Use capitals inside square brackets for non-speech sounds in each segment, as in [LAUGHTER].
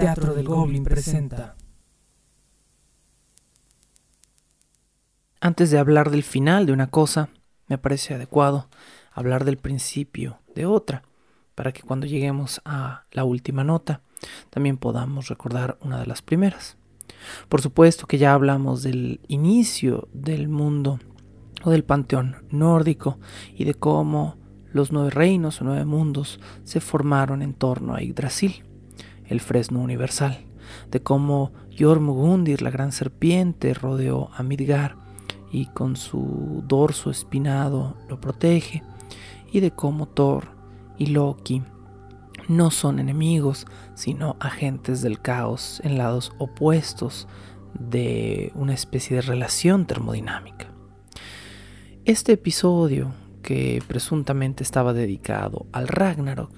Teatro del Goblin presenta. Antes de hablar del final de una cosa, me parece adecuado hablar del principio de otra, para que cuando lleguemos a la última nota, también podamos recordar una de las primeras. Por supuesto que ya hablamos del inicio del mundo o del panteón nórdico y de cómo los nueve reinos o nueve mundos se formaron en torno a Yggdrasil, el fresno universal, de cómo Jormugundir, la gran serpiente, rodeó a Midgar y con su dorso espinado lo protege, y de cómo Thor y Loki no son enemigos, sino agentes del caos en lados opuestos de una especie de relación termodinámica. Este episodio, que presuntamente estaba dedicado al Ragnarok,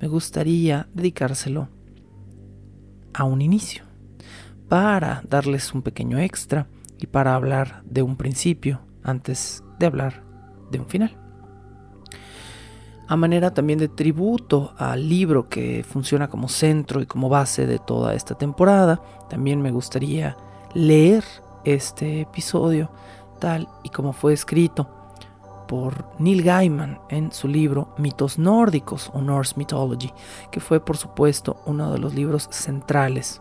me gustaría dedicárselo a un inicio, para darles un pequeño extra y para hablar de un principio antes de hablar de un final a manera también de tributo al libro que funciona como centro y como base de toda esta temporada. También me gustaría leer este episodio tal y como fue escrito por Neil Gaiman en su libro Mitos Nórdicos o Norse Mythology, que fue por supuesto uno de los libros centrales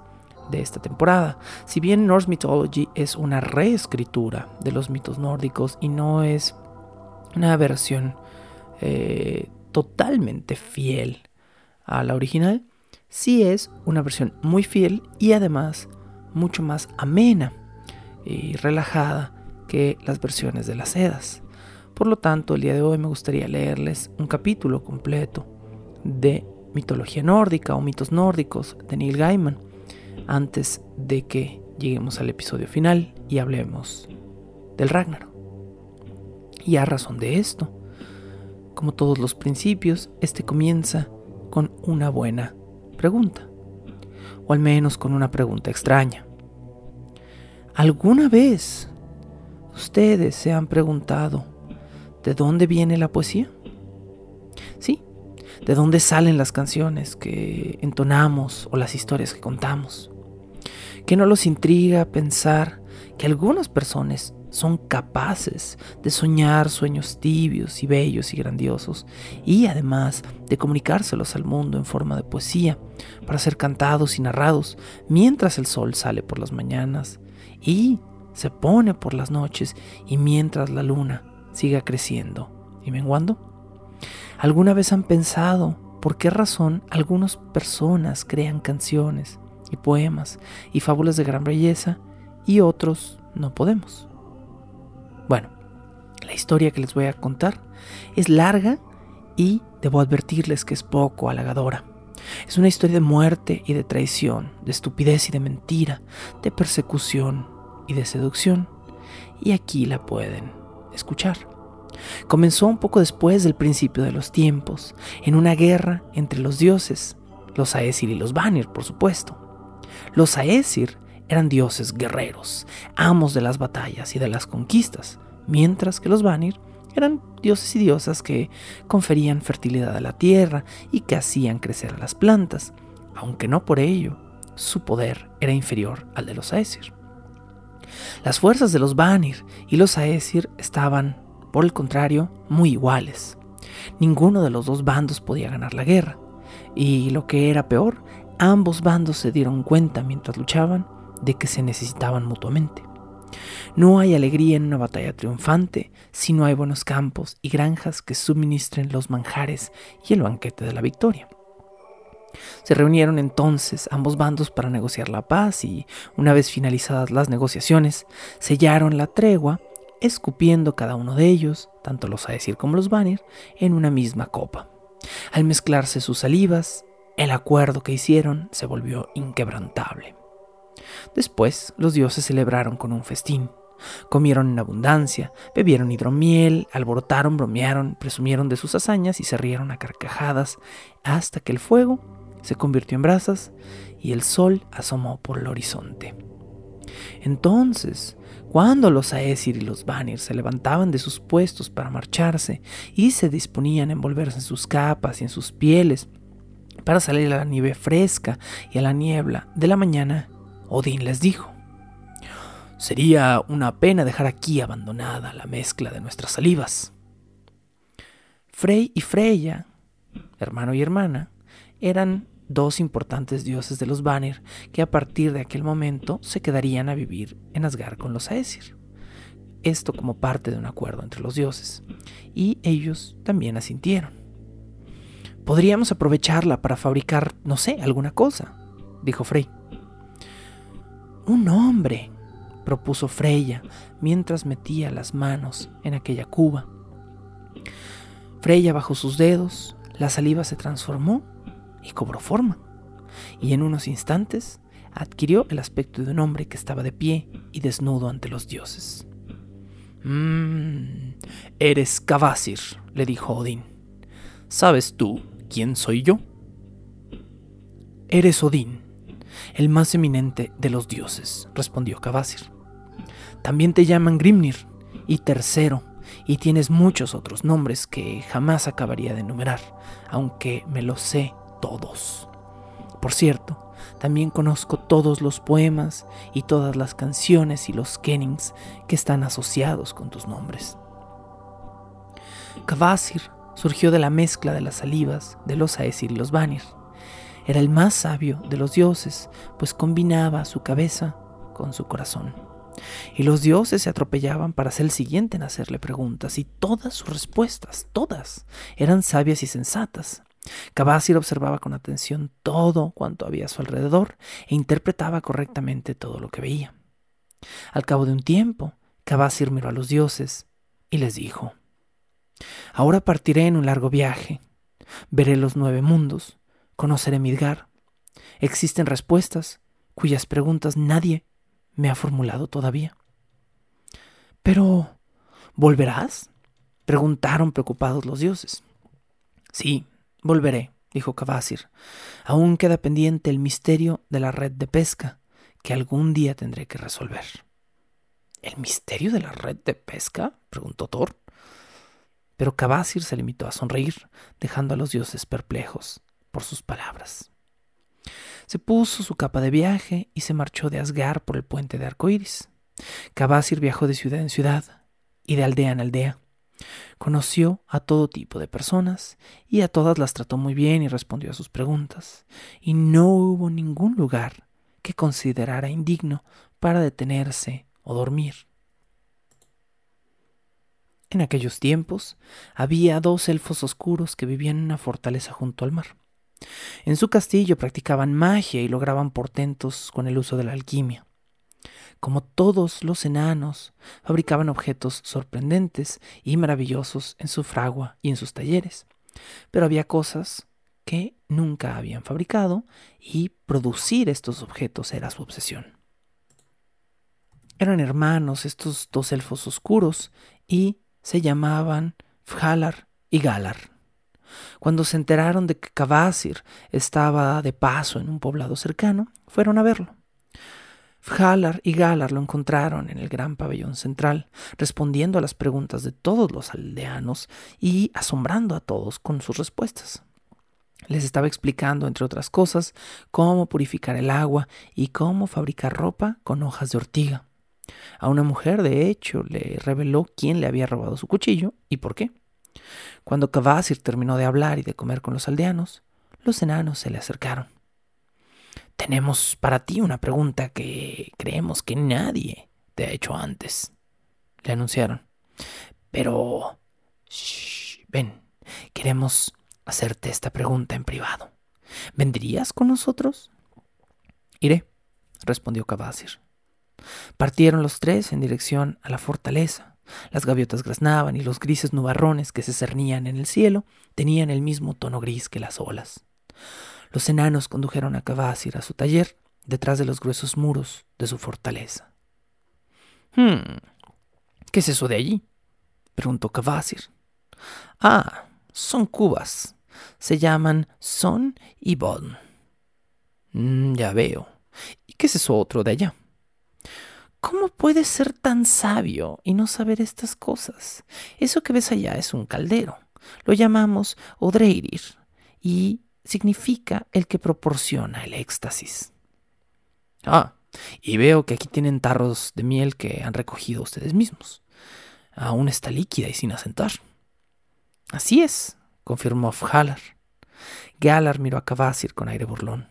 de esta temporada. Si bien Norse Mythology es una reescritura de los mitos nórdicos y no es una versión eh, totalmente fiel a la original, sí es una versión muy fiel y además mucho más amena y relajada que las versiones de las sedas. Por lo tanto, el día de hoy me gustaría leerles un capítulo completo de mitología nórdica o mitos nórdicos de Neil Gaiman antes de que lleguemos al episodio final y hablemos del Ragnarok. Y a razón de esto, como todos los principios, este comienza con una buena pregunta, o al menos con una pregunta extraña. ¿Alguna vez ustedes se han preguntado de dónde viene la poesía? Sí, de dónde salen las canciones que entonamos o las historias que contamos. ¿Qué no los intriga pensar que algunas personas son capaces de soñar sueños tibios y bellos y grandiosos y además de comunicárselos al mundo en forma de poesía para ser cantados y narrados mientras el sol sale por las mañanas y se pone por las noches y mientras la luna siga creciendo y menguando. ¿Alguna vez han pensado por qué razón algunas personas crean canciones y poemas y fábulas de gran belleza y otros no podemos? Bueno, la historia que les voy a contar es larga y debo advertirles que es poco halagadora. Es una historia de muerte y de traición, de estupidez y de mentira, de persecución y de seducción. Y aquí la pueden escuchar. Comenzó un poco después del principio de los tiempos, en una guerra entre los dioses, los Aesir y los Vanir, por supuesto. Los Aesir eran dioses guerreros, amos de las batallas y de las conquistas, mientras que los Vanir eran dioses y diosas que conferían fertilidad a la tierra y que hacían crecer a las plantas, aunque no por ello su poder era inferior al de los Aesir. Las fuerzas de los Vanir y los Aesir estaban, por el contrario, muy iguales. Ninguno de los dos bandos podía ganar la guerra, y lo que era peor, ambos bandos se dieron cuenta mientras luchaban de que se necesitaban mutuamente. No hay alegría en una batalla triunfante si no hay buenos campos y granjas que suministren los manjares y el banquete de la victoria. Se reunieron entonces ambos bandos para negociar la paz y, una vez finalizadas las negociaciones, sellaron la tregua, escupiendo cada uno de ellos, tanto los Aesir como los Vanir, en una misma copa. Al mezclarse sus salivas, el acuerdo que hicieron se volvió inquebrantable. Después los dioses celebraron con un festín. Comieron en abundancia, bebieron hidromiel, alborotaron, bromearon, presumieron de sus hazañas y se rieron a carcajadas hasta que el fuego se convirtió en brasas y el sol asomó por el horizonte. Entonces, cuando los Aesir y los Vanir se levantaban de sus puestos para marcharse y se disponían a envolverse en sus capas y en sus pieles para salir a la nieve fresca y a la niebla de la mañana, Odín les dijo, Sería una pena dejar aquí abandonada la mezcla de nuestras salivas. Frey y Freya, hermano y hermana, eran dos importantes dioses de los Vanir que a partir de aquel momento se quedarían a vivir en Asgard con los Aesir. Esto como parte de un acuerdo entre los dioses. Y ellos también asintieron. Podríamos aprovecharla para fabricar, no sé, alguna cosa, dijo Frey. Un hombre, propuso Freya mientras metía las manos en aquella cuba. Freya bajó sus dedos, la saliva se transformó y cobró forma, y en unos instantes adquirió el aspecto de un hombre que estaba de pie y desnudo ante los dioses. Mmm, eres Kvasir, le dijo Odín. ¿Sabes tú quién soy yo? Eres Odín, el más eminente de los dioses, respondió Kvasir. También te llaman Grimnir y Tercero, y tienes muchos otros nombres que jamás acabaría de enumerar, aunque me los sé todos. Por cierto, también conozco todos los poemas y todas las canciones y los kennings que están asociados con tus nombres. Kvasir surgió de la mezcla de las salivas de los Aesir y los Vanir. Era el más sabio de los dioses, pues combinaba su cabeza con su corazón. Y los dioses se atropellaban para ser el siguiente en hacerle preguntas, y todas sus respuestas, todas, eran sabias y sensatas. Kabasir observaba con atención todo cuanto había a su alrededor e interpretaba correctamente todo lo que veía. Al cabo de un tiempo, Kabasir miró a los dioses y les dijo, Ahora partiré en un largo viaje, veré los nueve mundos, conoceré Midgar. Existen respuestas cuyas preguntas nadie me ha formulado todavía. Pero, ¿volverás? preguntaron preocupados los dioses. Sí, volveré, dijo Kvasir. Aún queda pendiente el misterio de la red de pesca, que algún día tendré que resolver. ¿El misterio de la red de pesca? preguntó Thor. Pero Kvasir se limitó a sonreír, dejando a los dioses perplejos por sus palabras. Se puso su capa de viaje y se marchó de Asgard por el puente de Arcoíris. Kabasir viajó de ciudad en ciudad y de aldea en aldea. Conoció a todo tipo de personas y a todas las trató muy bien y respondió a sus preguntas. Y no hubo ningún lugar que considerara indigno para detenerse o dormir. En aquellos tiempos había dos elfos oscuros que vivían en una fortaleza junto al mar. En su castillo practicaban magia y lograban portentos con el uso de la alquimia. Como todos los enanos, fabricaban objetos sorprendentes y maravillosos en su fragua y en sus talleres. Pero había cosas que nunca habían fabricado y producir estos objetos era su obsesión. Eran hermanos estos dos elfos oscuros y se llamaban Fhalar y Galar. Cuando se enteraron de que Kvasir estaba de paso en un poblado cercano, fueron a verlo. Fjalar y Galar lo encontraron en el gran pabellón central, respondiendo a las preguntas de todos los aldeanos y asombrando a todos con sus respuestas. Les estaba explicando, entre otras cosas, cómo purificar el agua y cómo fabricar ropa con hojas de ortiga. A una mujer, de hecho, le reveló quién le había robado su cuchillo y por qué. Cuando Kvasir terminó de hablar y de comer con los aldeanos, los enanos se le acercaron. Tenemos para ti una pregunta que creemos que nadie te ha hecho antes, le anunciaron. Pero... Shh, ven, queremos hacerte esta pregunta en privado. ¿Vendrías con nosotros? Iré, respondió Kvasir. Partieron los tres en dirección a la fortaleza. Las gaviotas graznaban y los grises nubarrones que se cernían en el cielo tenían el mismo tono gris que las olas. Los enanos condujeron a Kvasir a su taller detrás de los gruesos muros de su fortaleza. Hmm, ¿qué es eso de allí? preguntó Kvasir. Ah, son cubas. Se llaman Son y Bon. Mm, ya veo. ¿Y qué es eso otro de allá? ¿Cómo puedes ser tan sabio y no saber estas cosas? Eso que ves allá es un caldero. Lo llamamos Odreirir y significa el que proporciona el éxtasis. Ah, y veo que aquí tienen tarros de miel que han recogido ustedes mismos. Aún está líquida y sin asentar. Así es, confirmó Fhalar. Galar miró a Kvasir con aire burlón.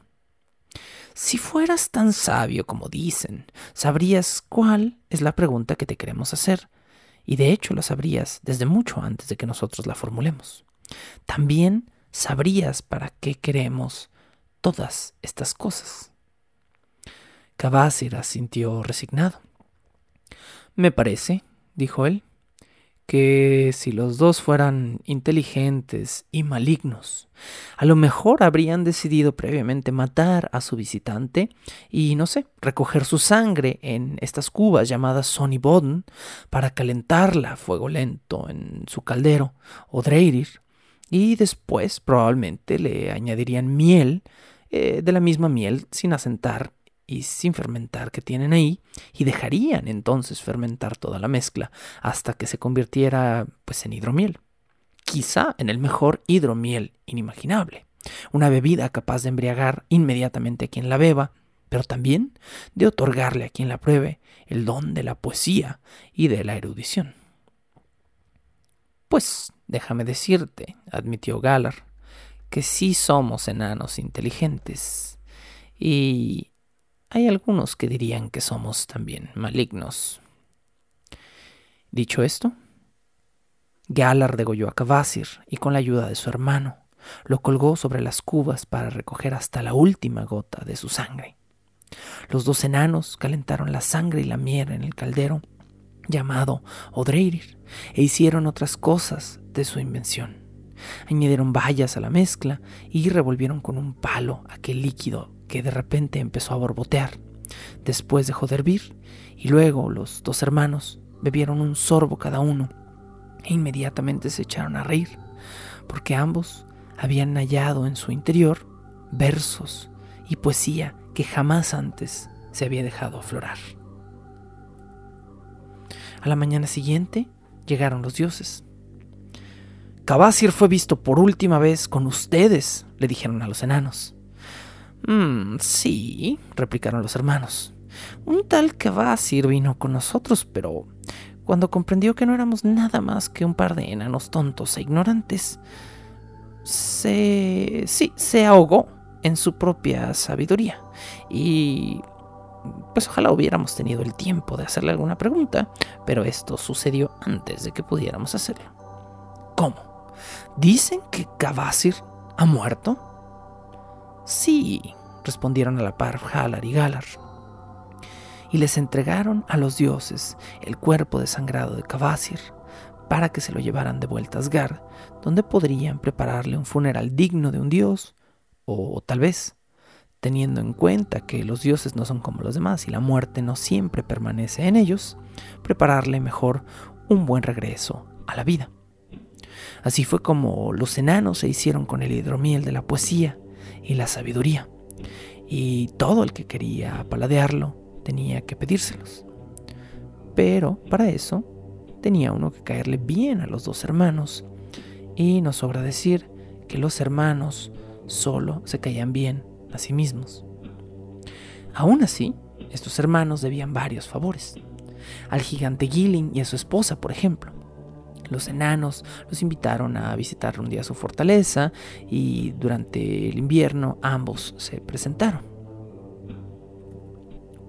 Si fueras tan sabio como dicen, sabrías cuál es la pregunta que te queremos hacer, y de hecho la sabrías desde mucho antes de que nosotros la formulemos. También sabrías para qué queremos todas estas cosas. Kvasir asintió resignado. Me parece, dijo él, que si los dos fueran inteligentes y malignos, a lo mejor habrían decidido previamente matar a su visitante y, no sé, recoger su sangre en estas cubas llamadas Sonny Bodden para calentarla a fuego lento en su caldero o Dreirir, y después probablemente le añadirían miel eh, de la misma miel sin asentar y sin fermentar que tienen ahí y dejarían entonces fermentar toda la mezcla hasta que se convirtiera pues en hidromiel. Quizá en el mejor hidromiel inimaginable, una bebida capaz de embriagar inmediatamente a quien la beba, pero también de otorgarle a quien la pruebe el don de la poesía y de la erudición. Pues déjame decirte, admitió Galar, que sí somos enanos inteligentes y hay algunos que dirían que somos también malignos. Dicho esto, Galar degolló a Kvasir y con la ayuda de su hermano lo colgó sobre las cubas para recoger hasta la última gota de su sangre. Los dos enanos calentaron la sangre y la miel en el caldero llamado Odreirir e hicieron otras cosas de su invención. Añadieron bayas a la mezcla y revolvieron con un palo aquel líquido que de repente empezó a borbotear. Después dejó de hervir y luego los dos hermanos bebieron un sorbo cada uno e inmediatamente se echaron a reír, porque ambos habían hallado en su interior versos y poesía que jamás antes se había dejado aflorar. A la mañana siguiente llegaron los dioses. Cabasir fue visto por última vez con ustedes, le dijeron a los enanos. Mm, sí, replicaron los hermanos. Un tal Kvasir vino con nosotros, pero cuando comprendió que no éramos nada más que un par de enanos tontos e ignorantes, se... sí, se ahogó en su propia sabiduría. Y... pues ojalá hubiéramos tenido el tiempo de hacerle alguna pregunta, pero esto sucedió antes de que pudiéramos hacerlo. ¿Cómo? ¿Dicen que Kvasir ha muerto? Sí, respondieron a la par Halar y Galar. Y les entregaron a los dioses el cuerpo desangrado de Kvasir para que se lo llevaran de vuelta a Asgard, donde podrían prepararle un funeral digno de un dios, o tal vez, teniendo en cuenta que los dioses no son como los demás y la muerte no siempre permanece en ellos, prepararle mejor un buen regreso a la vida. Así fue como los enanos se hicieron con el hidromiel de la poesía, y la sabiduría. Y todo el que quería paladearlo tenía que pedírselos. Pero para eso tenía uno que caerle bien a los dos hermanos. Y nos sobra decir que los hermanos solo se caían bien a sí mismos. Aún así, estos hermanos debían varios favores. Al gigante Gilling y a su esposa, por ejemplo. Los enanos los invitaron a visitar un día su fortaleza y durante el invierno ambos se presentaron.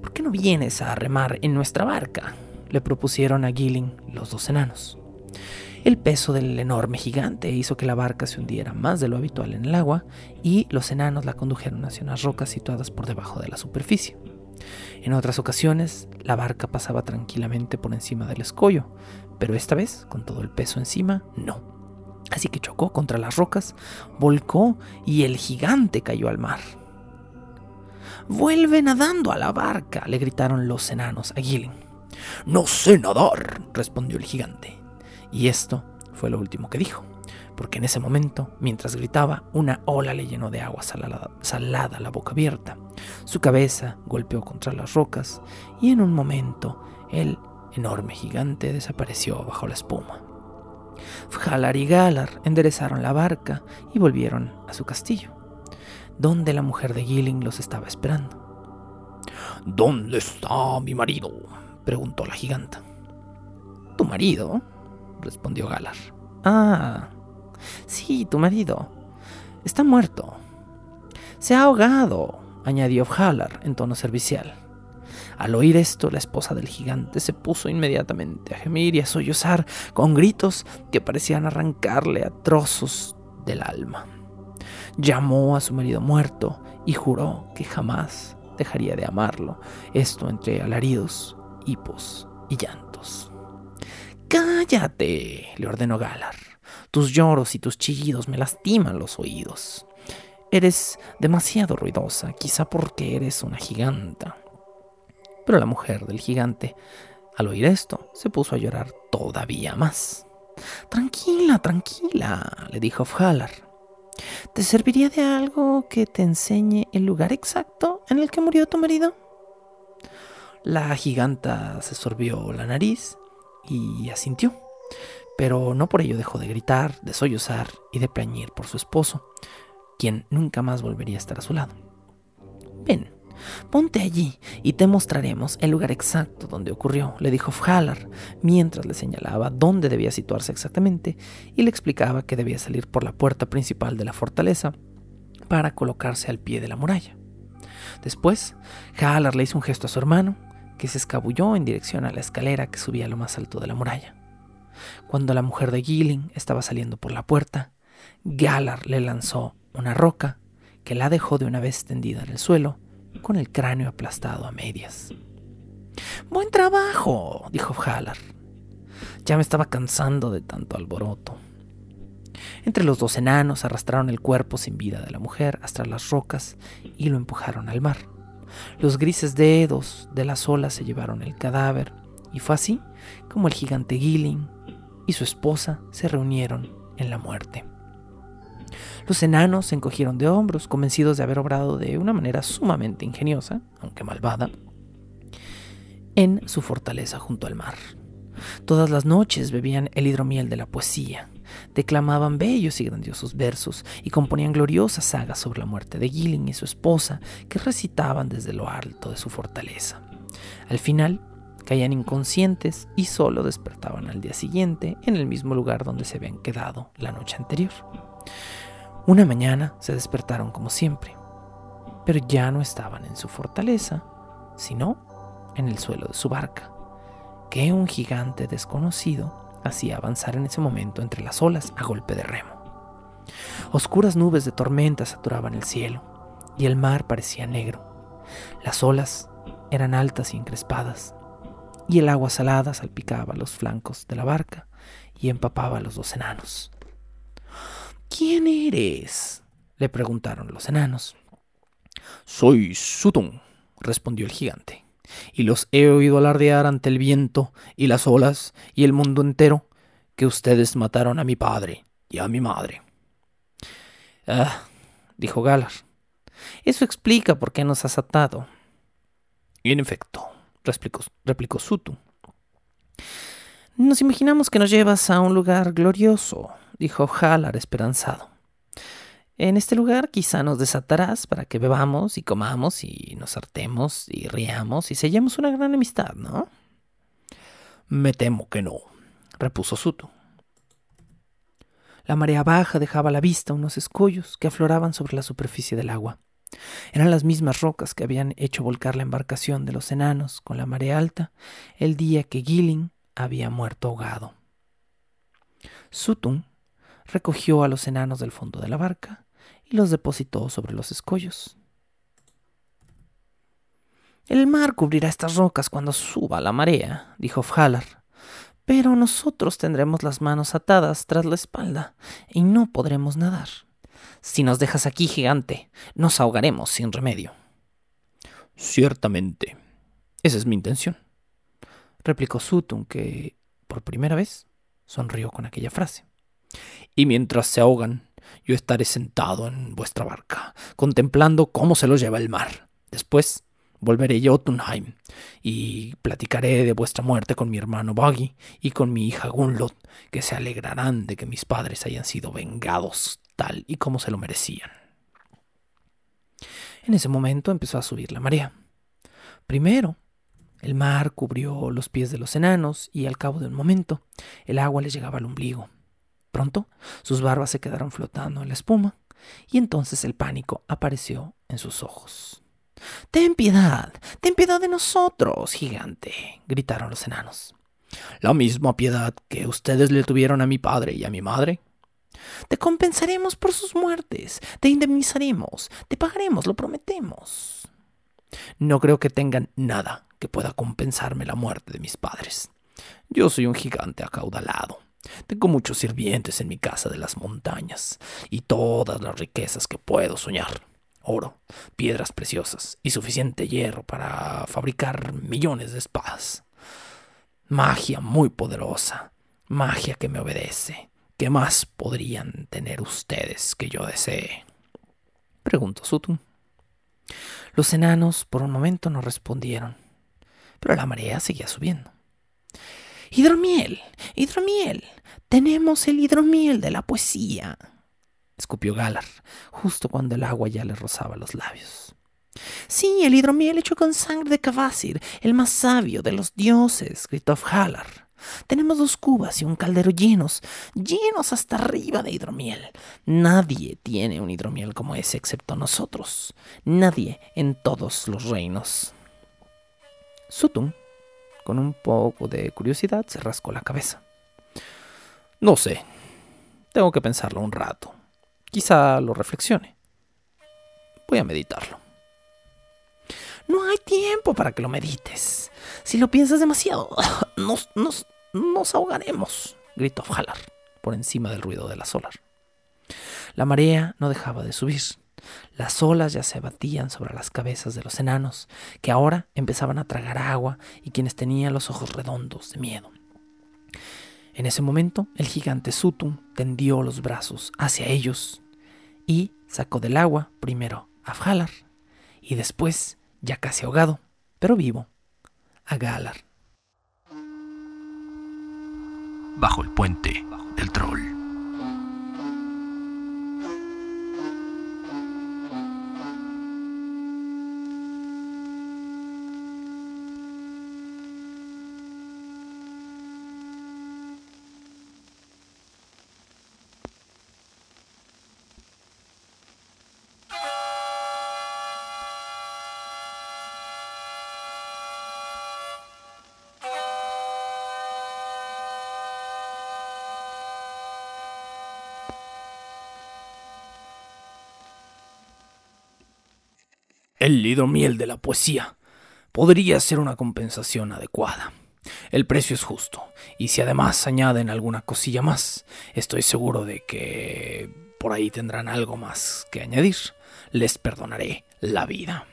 ¿Por qué no vienes a remar en nuestra barca? le propusieron a Gilling los dos enanos. El peso del enorme gigante hizo que la barca se hundiera más de lo habitual en el agua y los enanos la condujeron hacia unas rocas situadas por debajo de la superficie. En otras ocasiones, la barca pasaba tranquilamente por encima del escollo, pero esta vez, con todo el peso encima, no. Así que chocó contra las rocas, volcó y el gigante cayó al mar. Vuelve nadando a la barca, le gritaron los enanos a Gilling. No sé nadar, respondió el gigante. Y esto fue lo último que dijo, porque en ese momento, mientras gritaba, una ola le llenó de agua salada, salada la boca abierta, Su cabeza golpeó contra las rocas y en un momento el enorme gigante desapareció bajo la espuma. Fjalar y Galar enderezaron la barca y volvieron a su castillo, donde la mujer de Gilling los estaba esperando. ¿Dónde está mi marido? preguntó la giganta. ¿Tu marido? Respondió Galar. Ah, sí, tu marido. Está muerto. Se ha ahogado, añadió Fjalar en tono servicial. Al oír esto, la esposa del gigante se puso inmediatamente a gemir y a sollozar con gritos que parecían arrancarle a trozos del alma. Llamó a su marido muerto y juró que jamás dejaría de amarlo, esto entre alaridos, hipos y llantos. Cállate, le ordenó Galar. Tus lloros y tus chillidos me lastiman los oídos. Eres demasiado ruidosa, quizá porque eres una giganta. Pero la mujer del gigante, al oír esto, se puso a llorar todavía más. Tranquila, tranquila, le dijo Fhalar. ¿Te serviría de algo que te enseñe el lugar exacto en el que murió tu marido? La giganta se sorbió la nariz y asintió, pero no por ello dejó de gritar, de sollozar y de plañir por su esposo, quien nunca más volvería a estar a su lado. Ven, Ponte allí y te mostraremos el lugar exacto donde ocurrió, le dijo Fhalar, mientras le señalaba dónde debía situarse exactamente y le explicaba que debía salir por la puerta principal de la fortaleza para colocarse al pie de la muralla. Después, Halar le hizo un gesto a su hermano, que se escabulló en dirección a la escalera que subía a lo más alto de la muralla. Cuando la mujer de Gilling estaba saliendo por la puerta, Galar le lanzó una roca que la dejó de una vez tendida en el suelo con el cráneo aplastado a medias. Buen trabajo, dijo Halar. Ya me estaba cansando de tanto alboroto. Entre los dos enanos arrastraron el cuerpo sin vida de la mujer hasta las rocas y lo empujaron al mar. Los grises dedos de las olas se llevaron el cadáver, y fue así como el gigante Gilling y su esposa se reunieron en la muerte. Los enanos se encogieron de hombros, convencidos de haber obrado de una manera sumamente ingeniosa, aunque malvada, en su fortaleza junto al mar. Todas las noches bebían el hidromiel de la poesía, declamaban bellos y grandiosos versos y componían gloriosas sagas sobre la muerte de Gilling y su esposa, que recitaban desde lo alto de su fortaleza. Al final, caían inconscientes y solo despertaban al día siguiente en el mismo lugar donde se habían quedado la noche anterior. Una mañana se despertaron como siempre, pero ya no estaban en su fortaleza, sino en el suelo de su barca, que un gigante desconocido hacía avanzar en ese momento entre las olas a golpe de remo. Oscuras nubes de tormenta saturaban el cielo y el mar parecía negro. Las olas eran altas y encrespadas, y el agua salada salpicaba los flancos de la barca y empapaba a los dos enanos. ¿Quién eres? le preguntaron los enanos. Soy Sutun, respondió el gigante, y los he oído alardear ante el viento y las olas y el mundo entero que ustedes mataron a mi padre y a mi madre. Ah, dijo Galar. Eso explica por qué nos has atado. En efecto, replicó, replicó Sutun. Nos imaginamos que nos llevas a un lugar glorioso, dijo Halar esperanzado. En este lugar quizá nos desatarás para que bebamos y comamos y nos hartemos y riamos y sellemos una gran amistad, ¿no? Me temo que no, repuso Suto. La marea baja dejaba a la vista unos escollos que afloraban sobre la superficie del agua. Eran las mismas rocas que habían hecho volcar la embarcación de los enanos con la marea alta el día que Gilling había muerto ahogado. Sutun recogió a los enanos del fondo de la barca y los depositó sobre los escollos. El mar cubrirá estas rocas cuando suba la marea, dijo Fhalar, pero nosotros tendremos las manos atadas tras la espalda y no podremos nadar. Si nos dejas aquí, gigante, nos ahogaremos sin remedio. Ciertamente, esa es mi intención, replicó Sutun, que, por primera vez, sonrió con aquella frase. Y mientras se ahogan, yo estaré sentado en vuestra barca, contemplando cómo se los lleva el mar, Después volveré a Jotunheim y platicaré de vuestra muerte con mi hermano Buggy y con mi hija Gunlod, que se alegrarán de que mis padres hayan sido vengados tal y como se lo merecían. En ese momento empezó a subir la marea. Primero, el mar cubrió los pies de los enanos y al cabo de un momento el agua les llegaba al ombligo. Pronto sus barbas se quedaron flotando en la espuma y entonces el pánico apareció en sus ojos. Ten piedad, ten piedad de nosotros, gigante, gritaron los enanos. La misma piedad que ustedes le tuvieron a mi padre y a mi madre. Te compensaremos por sus muertes, te indemnizaremos, te pagaremos, lo prometemos. No creo que tengan nada que pueda compensarme la muerte de mis padres. Yo soy un gigante acaudalado. Tengo muchos sirvientes en mi casa de las montañas y todas las riquezas que puedo soñar. Oro, piedras preciosas y suficiente hierro para fabricar millones de espadas. Magia muy poderosa, magia que me obedece. ¿Qué más podrían tener ustedes que yo desee? Preguntó Sutun. Los enanos por un momento no respondieron pero la marea seguía subiendo. Hidromiel, hidromiel, tenemos el hidromiel de la poesía, escupió Galar, justo cuando el agua ya le rozaba los labios. Sí, el hidromiel hecho con sangre de Kavasir, el más sabio de los dioses, gritó Halar. Tenemos dos cubas y un caldero llenos, llenos hasta arriba de hidromiel. Nadie tiene un hidromiel como ese excepto nosotros. Nadie en todos los reinos. Sutun, con un poco de curiosidad, se rascó la cabeza. No sé. Tengo que pensarlo un rato. Quizá lo reflexione. Voy a meditarlo. No hay tiempo para que lo medites. Si lo piensas demasiado, [COUGHS] nos, nos, nos ahogaremos, gritó Halar por encima del ruido de la solar. La marea no dejaba de subir. Las olas ya se batían sobre las cabezas de los enanos, que ahora empezaban a tragar agua y quienes tenían los ojos redondos de miedo. En ese momento, el gigante Sutun tendió los brazos hacia ellos y sacó del agua primero a Fhalar y después, ya casi ahogado, pero vivo, a Galar. Bajo el puente del troll. Hidromiel de la poesía podría ser una compensación adecuada. El precio es justo, y si además añaden alguna cosilla más, estoy seguro de que por ahí tendrán algo más que añadir. Les perdonaré la vida.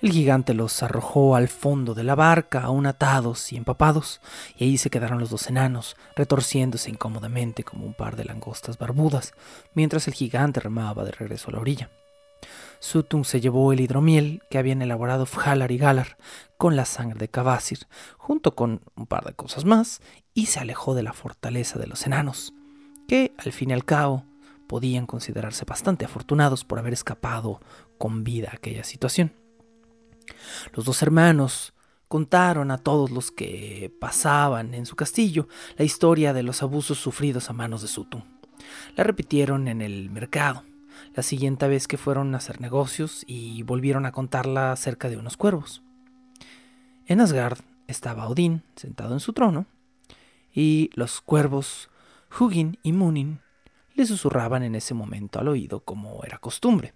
El gigante los arrojó al fondo de la barca, aún atados y empapados, y ahí se quedaron los dos enanos, retorciéndose incómodamente como un par de langostas barbudas, mientras el gigante remaba de regreso a la orilla. Sutun se llevó el hidromiel que habían elaborado Fhalar y Galar con la sangre de Kavasir, junto con un par de cosas más, y se alejó de la fortaleza de los enanos, que, al fin y al cabo, podían considerarse bastante afortunados por haber escapado con vida a aquella situación. Los dos hermanos contaron a todos los que pasaban en su castillo la historia de los abusos sufridos a manos de Sutun. La repitieron en el mercado la siguiente vez que fueron a hacer negocios y volvieron a contarla acerca de unos cuervos. En Asgard estaba Odín sentado en su trono y los cuervos Hugin y Munin le susurraban en ese momento al oído como era costumbre.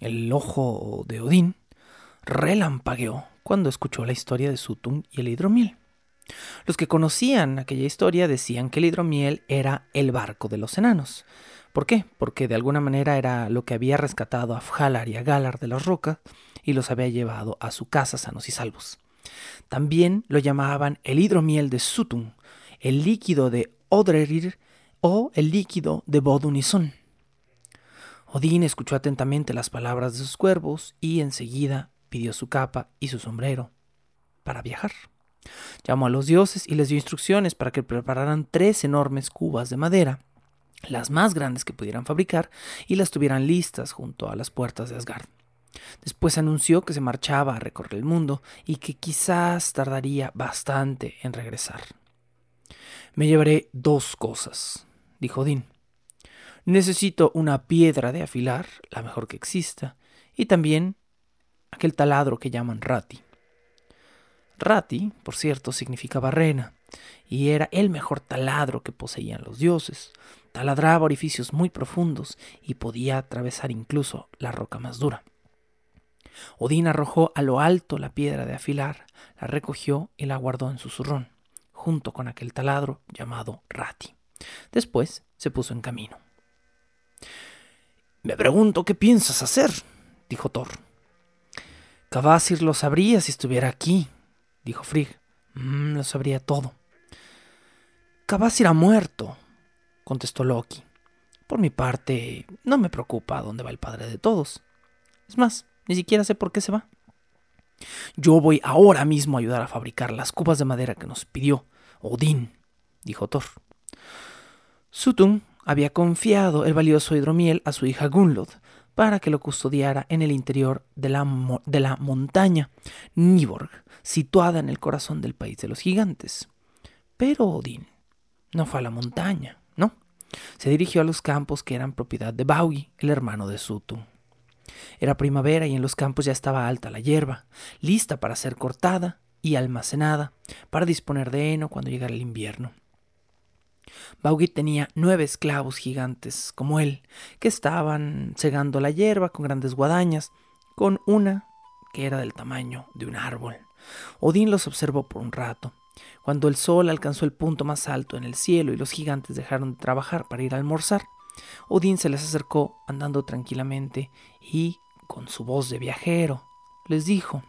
El ojo de Odín relampagueó cuando escuchó la historia de Sutun y el hidromiel. Los que conocían aquella historia decían que el hidromiel era el barco de los enanos, ¿Por qué? Porque de alguna manera era lo que había rescatado a Fhalar y a Galar de las rocas y los había llevado a su casa sanos y salvos. También lo llamaban el hidromiel de Sutun, el líquido de Odrerir o el líquido de Bodun y Son. Odín escuchó atentamente las palabras de sus cuervos y enseguida pidió su capa y su sombrero para viajar. Llamó a los dioses y les dio instrucciones para que prepararan tres enormes cubas de madera, las más grandes que pudieran fabricar, y las tuvieran listas junto a las puertas de Asgard. Después anunció que se marchaba a recorrer el mundo y que quizás tardaría bastante en regresar. Me llevaré dos cosas, dijo Odín. Necesito una piedra de afilar, la mejor que exista, y también aquel taladro que llaman Rati. Rati, por cierto, significaba reina, y era el mejor taladro que poseían los dioses. Taladraba orificios muy profundos y podía atravesar incluso la roca más dura. Odín arrojó a lo alto la piedra de afilar, la recogió y la guardó en su zurrón, junto con aquel taladro llamado Rati. Después se puso en camino. Me pregunto qué piensas hacer, dijo Thor. Cavasir lo sabría si estuviera aquí, dijo Frigg. Mm, lo sabría todo. Cavasir ha muerto, contestó Loki. Por mi parte, no me preocupa a dónde va el padre de todos. Es más, ni siquiera sé por qué se va. Yo voy ahora mismo a ayudar a fabricar las cubas de madera que nos pidió Odín, dijo Thor. Sutun había confiado el valioso hidromiel a su hija Gunlod para que lo custodiara en el interior de la, de la montaña Niborg, situada en el corazón del país de los gigantes. Pero Odín no fue a la montaña. Se dirigió a los campos que eran propiedad de Baugi, el hermano de Sutun. Era primavera y en los campos ya estaba alta la hierba, lista para ser cortada y almacenada para disponer de heno cuando llegara el invierno. Baugi tenía nueve esclavos gigantes como él, que estaban segando la hierba con grandes guadañas, con una que era del tamaño de un árbol. Odín los observó por un rato. Cuando el sol alcanzó el punto más alto en el cielo y los gigantes dejaron de trabajar para ir a almorzar, Odín se les acercó andando tranquilamente y, con su voz de viajero, les dijo,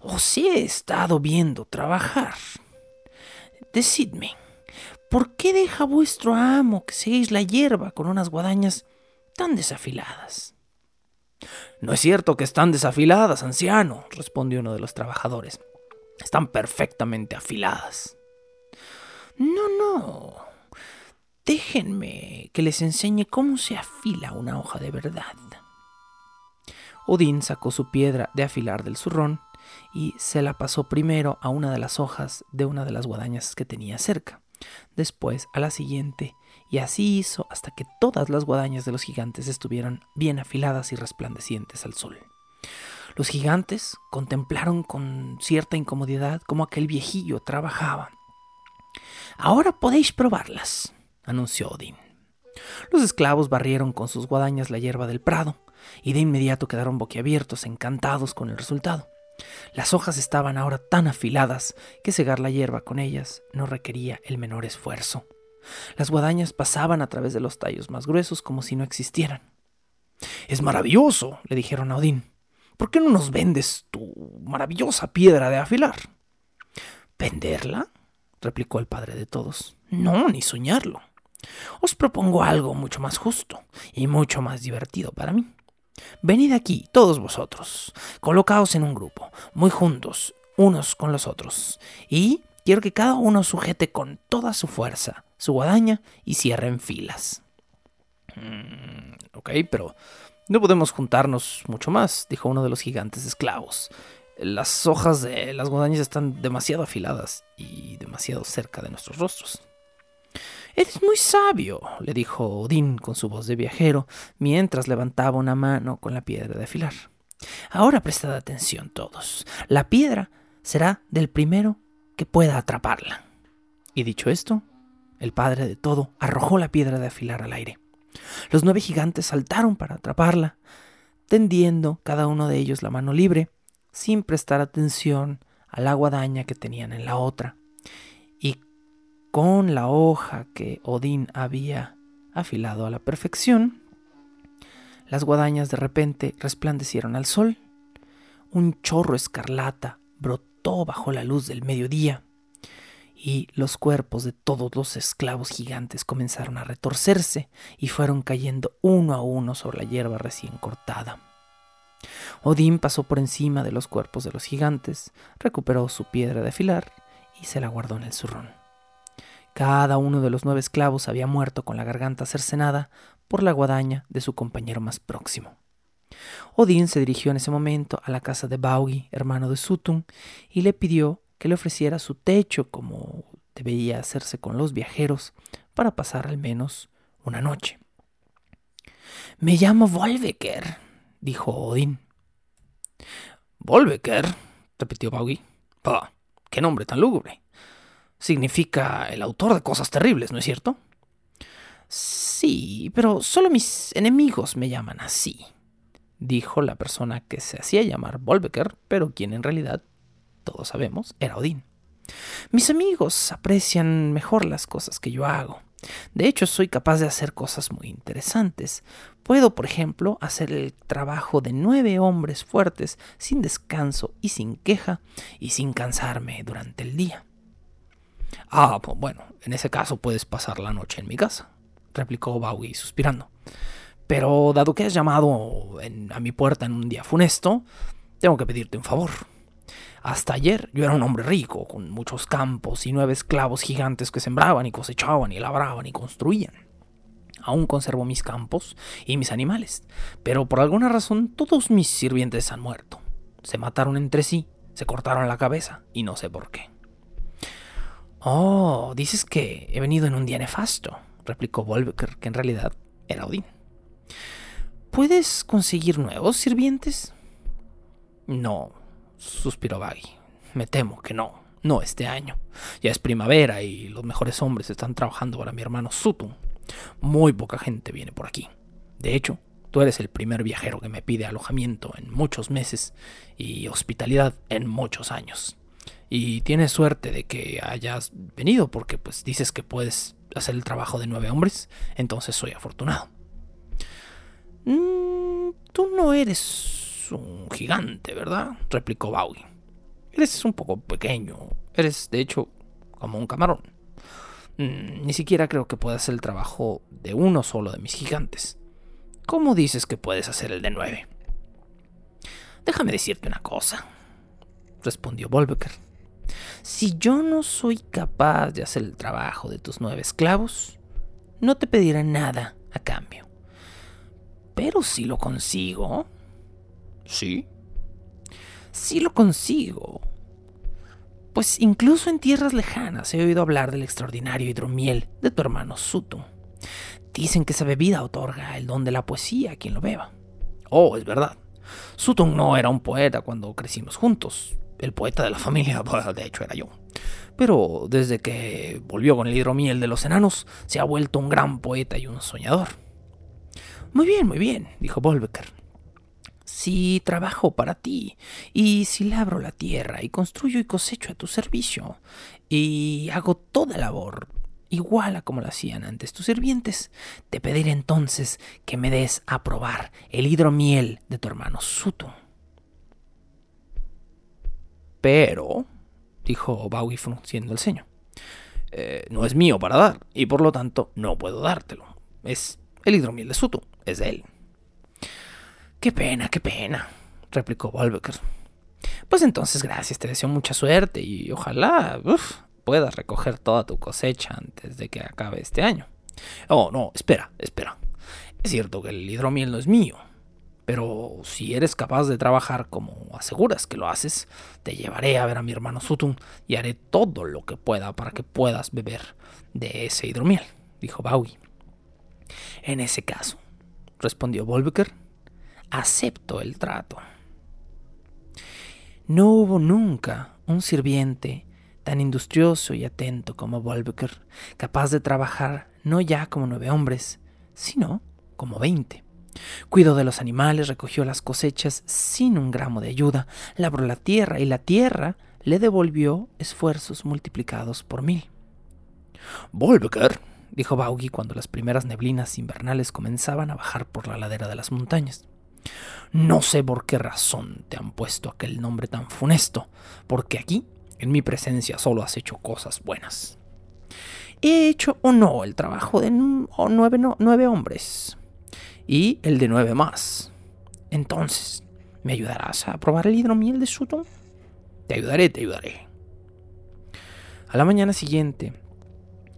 Os he estado viendo trabajar. Decidme, ¿por qué deja vuestro amo que seáis la hierba con unas guadañas tan desafiladas? No es cierto que están desafiladas, anciano, respondió uno de los trabajadores. Están perfectamente afiladas. No, no. Déjenme que les enseñe cómo se afila una hoja de verdad. Odín sacó su piedra de afilar del zurrón y se la pasó primero a una de las hojas de una de las guadañas que tenía cerca, después a la siguiente, y así hizo hasta que todas las guadañas de los gigantes estuvieran bien afiladas y resplandecientes al sol. Los gigantes contemplaron con cierta incomodidad cómo aquel viejillo trabajaba. Ahora podéis probarlas, anunció Odín. Los esclavos barrieron con sus guadañas la hierba del prado, y de inmediato quedaron boquiabiertos, encantados con el resultado. Las hojas estaban ahora tan afiladas que cegar la hierba con ellas no requería el menor esfuerzo. Las guadañas pasaban a través de los tallos más gruesos como si no existieran. Es maravilloso, le dijeron a Odín. ¿Por qué no nos vendes tu maravillosa piedra de afilar? ¿Venderla? replicó el padre de todos. No, ni soñarlo. Os propongo algo mucho más justo y mucho más divertido para mí. Venid aquí, todos vosotros, colocaos en un grupo, muy juntos, unos con los otros, y quiero que cada uno sujete con toda su fuerza su guadaña y cierre en filas. Mm, ok, pero no podemos juntarnos mucho más, dijo uno de los gigantes esclavos. Las hojas de las guadañas están demasiado afiladas y demasiado cerca de nuestros rostros. Eres muy sabio, le dijo Odín con su voz de viajero, mientras levantaba una mano con la piedra de afilar. Ahora prestad atención todos. La piedra será del primero que pueda atraparla. Y dicho esto, el padre de todo arrojó la piedra de afilar al aire. Los nueve gigantes saltaron para atraparla, tendiendo cada uno de ellos la mano libre, sin prestar atención a la guadaña que tenían en la otra. Y con la hoja que Odín había afilado a la perfección, las guadañas de repente resplandecieron al sol. Un chorro escarlata brotó bajo la luz del mediodía y los cuerpos de todos los esclavos gigantes comenzaron a retorcerse y fueron cayendo uno a uno sobre la hierba recién cortada. Odín pasó por encima de los cuerpos de los gigantes, recuperó su piedra de afilar y se la guardó en el zurrón. Cada uno de los nueve esclavos había muerto con la garganta cercenada por la guadaña de su compañero más próximo. Odín se dirigió en ese momento a la casa de Baugi, hermano de Sutun, y le pidió que le ofreciera su techo como debía hacerse con los viajeros para pasar al menos una noche. Me llamo Volveker, dijo Odín. Volveker, repitió Baugi. Pah, qué nombre tan lúgubre. Significa el autor de cosas terribles, ¿no es cierto? Sí, pero solo mis enemigos me llaman así, dijo la persona que se hacía llamar Volbeker, pero quien en realidad todos sabemos, era Odín. Mis amigos aprecian mejor las cosas que yo hago. De hecho, soy capaz de hacer cosas muy interesantes. Puedo, por ejemplo, hacer el trabajo de nueve hombres fuertes sin descanso y sin queja y sin cansarme durante el día. Ah, pues bueno, en ese caso puedes pasar la noche en mi casa, replicó Bowie suspirando. Pero dado que has llamado a mi puerta en un día funesto, tengo que pedirte un favor. Hasta ayer yo era un hombre rico, con muchos campos y nueve esclavos gigantes que sembraban y cosechaban y labraban y construían. Aún conservo mis campos y mis animales, pero por alguna razón todos mis sirvientes han muerto. Se mataron entre sí, se cortaron la cabeza y no sé por qué. Oh, dices que he venido en un día nefasto, replicó Volbeker, que en realidad era Odín. ¿Puedes conseguir nuevos sirvientes? No, suspiró Baggy. Me temo que no, no este año. Ya es primavera y los mejores hombres están trabajando para mi hermano Sutun. Muy poca gente viene por aquí. De hecho, tú eres el primer viajero que me pide alojamiento en muchos meses y hospitalidad en muchos años. Y tienes suerte de que hayas venido porque pues dices que puedes hacer el trabajo de nueve hombres, entonces soy afortunado. Mm, tú no eres un gigante, ¿verdad? replicó Bowie. Eres un poco pequeño. Eres, de hecho, como un camarón. Mm, ni siquiera creo que puedas hacer el trabajo de uno solo de mis gigantes. ¿Cómo dices que puedes hacer el de nueve? Déjame decirte una cosa, respondió Volbecker. Si yo no soy capaz de hacer el trabajo de tus nueve esclavos, no te pediré nada a cambio. Pero si lo consigo, ¿Sí? Sí lo consigo. Pues incluso en tierras lejanas he oído hablar del extraordinario hidromiel de tu hermano Sutu. Dicen que esa bebida otorga el don de la poesía a quien lo beba. Oh, es verdad. Sutton no era un poeta cuando crecimos juntos. El poeta de la familia, [LAUGHS] de hecho, era yo. Pero desde que volvió con el hidromiel de los enanos, se ha vuelto un gran poeta y un soñador. Muy bien, muy bien, dijo Volbecker si trabajo para ti, y si labro la tierra, y construyo y cosecho a tu servicio, y hago toda labor igual a como lo hacían antes tus sirvientes, te pediré entonces que me des a probar el hidromiel de tu hermano Suto. Pero, dijo Bowie frunciendo el ceño, eh, no es mío para dar, y por lo tanto no puedo dártelo. Es el hidromiel de Suto, es de él. Qué pena, qué pena, replicó Volbecker. Pues entonces, gracias, te deseo mucha suerte y ojalá puedas recoger toda tu cosecha antes de que acabe este año. Oh, no, espera, espera. Es cierto que el hidromiel no es mío, pero si eres capaz de trabajar como aseguras que lo haces, te llevaré a ver a mi hermano Sutun y haré todo lo que pueda para que puedas beber de ese hidromiel, dijo Bowie. En ese caso, respondió Volbecker, acepto el trato. No hubo nunca un sirviente tan industrioso y atento como Volbecker, capaz de trabajar no ya como nueve hombres, sino como veinte. Cuidó de los animales, recogió las cosechas sin un gramo de ayuda, labró la tierra y la tierra le devolvió esfuerzos multiplicados por mil. Volbecker, dijo Baugi cuando las primeras neblinas invernales comenzaban a bajar por la ladera de las montañas. No sé por qué razón te han puesto aquel nombre tan funesto, porque aquí En mi presencia solo has hecho cosas buenas. He hecho o no el trabajo de nueve, hombres y el de nueve más. Entonces, ¿me ayudarás a probar el hidromiel de Sutton? Te ayudaré, te ayudaré. A la mañana siguiente,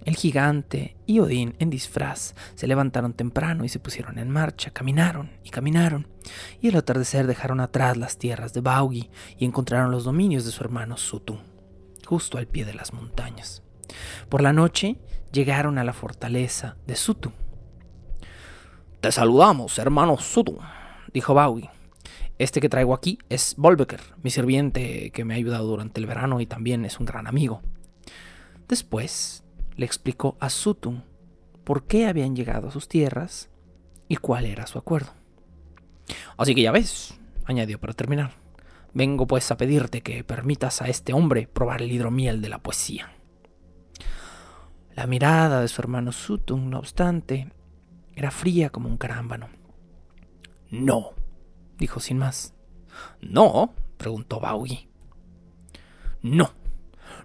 el gigante y Odín en disfraz se levantaron temprano y se pusieron en marcha, caminaron y caminaron, y al atardecer dejaron atrás las tierras de Baugi y encontraron los dominios de su hermano Sutu, justo al pie de las montañas. Por la noche llegaron a la fortaleza de Sutu. Te saludamos, hermano Sutu, dijo Baugi. Este que traigo aquí es Volbeker, mi sirviente que me ha ayudado durante el verano y también es un gran amigo. Después le explicó a Sutun por qué habían llegado a sus tierras y cuál era su acuerdo. Así que ya ves, añadió para terminar, vengo pues a pedirte que permitas a este hombre probar el hidromiel de la poesía. La mirada de su hermano Sutun, no obstante, era fría como un carámbano. No, dijo sin más. ¿No? preguntó Baugi. No,